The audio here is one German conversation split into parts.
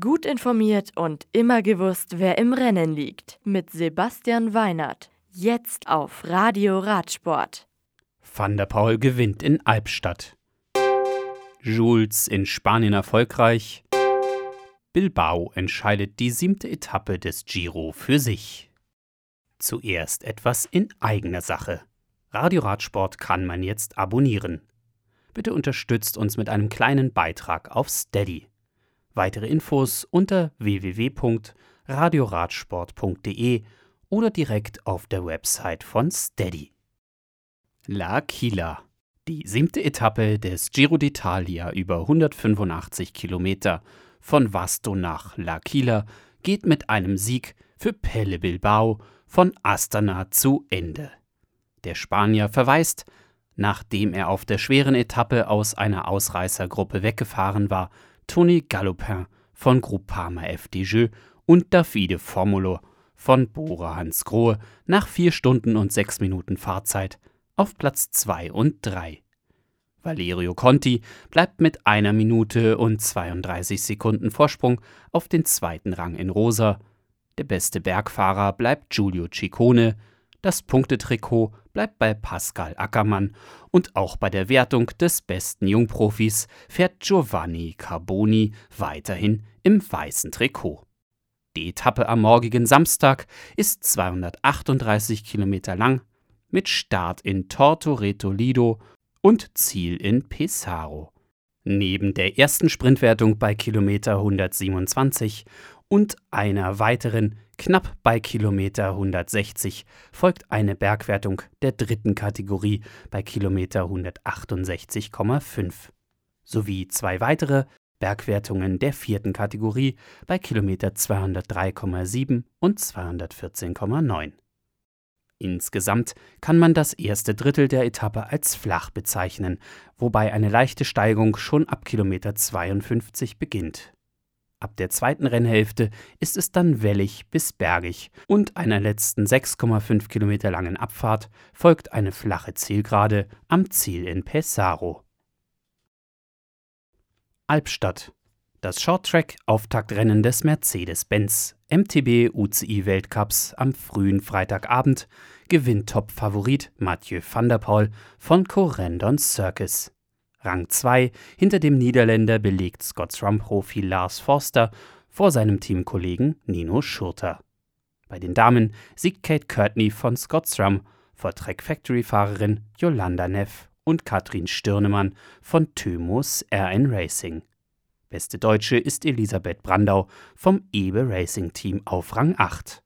Gut informiert und immer gewusst, wer im Rennen liegt. Mit Sebastian Weinert. Jetzt auf Radio Radsport. Van der Paul gewinnt in Albstadt. Jules in Spanien erfolgreich. Bilbao entscheidet die siebte Etappe des Giro für sich. Zuerst etwas in eigener Sache. Radio Radsport kann man jetzt abonnieren. Bitte unterstützt uns mit einem kleinen Beitrag auf Steady. Weitere Infos unter www.radioradsport.de oder direkt auf der Website von Steady. La Quila. Die siebte Etappe des Giro d'Italia über 185 Kilometer von Vasto nach La Quila geht mit einem Sieg für Pelle Bilbao von Astana zu Ende. Der Spanier verweist, nachdem er auf der schweren Etappe aus einer Ausreißergruppe weggefahren war, Tony Gallopin von Groupama FDJ und Davide Formulo von Bora Hansgrohe nach 4 Stunden und 6 Minuten Fahrzeit auf Platz 2 und 3. Valerio Conti bleibt mit einer Minute und 32 Sekunden Vorsprung auf den zweiten Rang in Rosa. Der beste Bergfahrer bleibt Giulio Ciccone. Das Punktetrikot bleibt bei Pascal Ackermann und auch bei der Wertung des besten Jungprofis fährt Giovanni Carboni weiterhin im weißen Trikot. Die Etappe am morgigen Samstag ist 238 Kilometer lang mit Start in Tortoreto Lido und Ziel in Pesaro. Neben der ersten Sprintwertung bei Kilometer 127 und einer weiteren knapp bei Kilometer 160 folgt eine Bergwertung der dritten Kategorie bei Kilometer 168,5 sowie zwei weitere Bergwertungen der vierten Kategorie bei Kilometer 203,7 und 214,9. Insgesamt kann man das erste Drittel der Etappe als flach bezeichnen, wobei eine leichte Steigung schon ab Kilometer 52 beginnt. Ab der zweiten Rennhälfte ist es dann wellig bis bergig und einer letzten 6,5 Kilometer langen Abfahrt folgt eine flache Zielgerade am Ziel in Pesaro. Albstadt. Das Shorttrack-Auftaktrennen des Mercedes-Benz MTB UCI Weltcups am frühen Freitagabend gewinnt Top-Favorit Mathieu van der Poel von Corendon Circus. Rang 2 hinter dem Niederländer belegt Scotsram-Profi Lars Forster vor seinem Teamkollegen Nino Schurter. Bei den Damen siegt Kate Courtney von Scotsram vor Trek Factory-Fahrerin Yolanda Neff und Katrin Stirnemann von Thymus RN Racing. Beste Deutsche ist Elisabeth Brandau vom Ebe Racing Team auf Rang 8.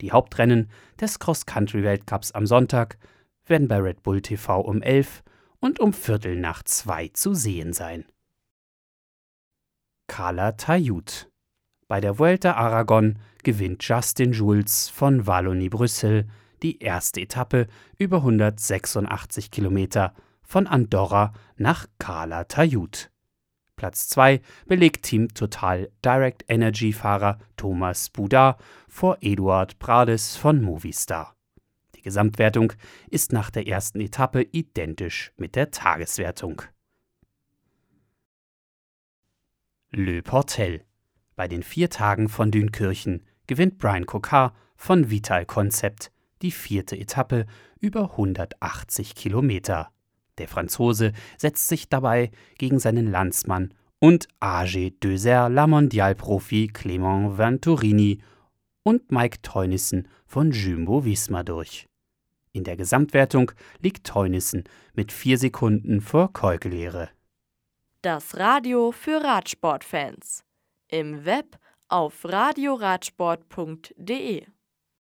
Die Hauptrennen des Cross-Country-Weltcups am Sonntag werden bei Red Bull TV um 11 und um Viertel nach zwei zu sehen sein. Carla Tayut Bei der Vuelta Aragon gewinnt Justin Jules von Wallonie-Brüssel die erste Etappe über 186 Kilometer von Andorra nach Carla Tayut. Platz 2 belegt Team Total Direct Energy Fahrer Thomas Boudard vor Eduard Prades von Movistar. Gesamtwertung ist nach der ersten Etappe identisch mit der Tageswertung. Le Portel. Bei den vier Tagen von Dünkirchen gewinnt Brian Cocard von Vital Concept die vierte Etappe über 180 Kilometer. Der Franzose setzt sich dabei gegen seinen Landsmann und AG Döser La Mondial-Profi Clément Venturini und Mike Teunissen von Jumbo Visma durch. In der Gesamtwertung liegt Teunissen mit vier Sekunden vor Keukelehre. Das Radio für Radsportfans. Im Web auf radioradsport.de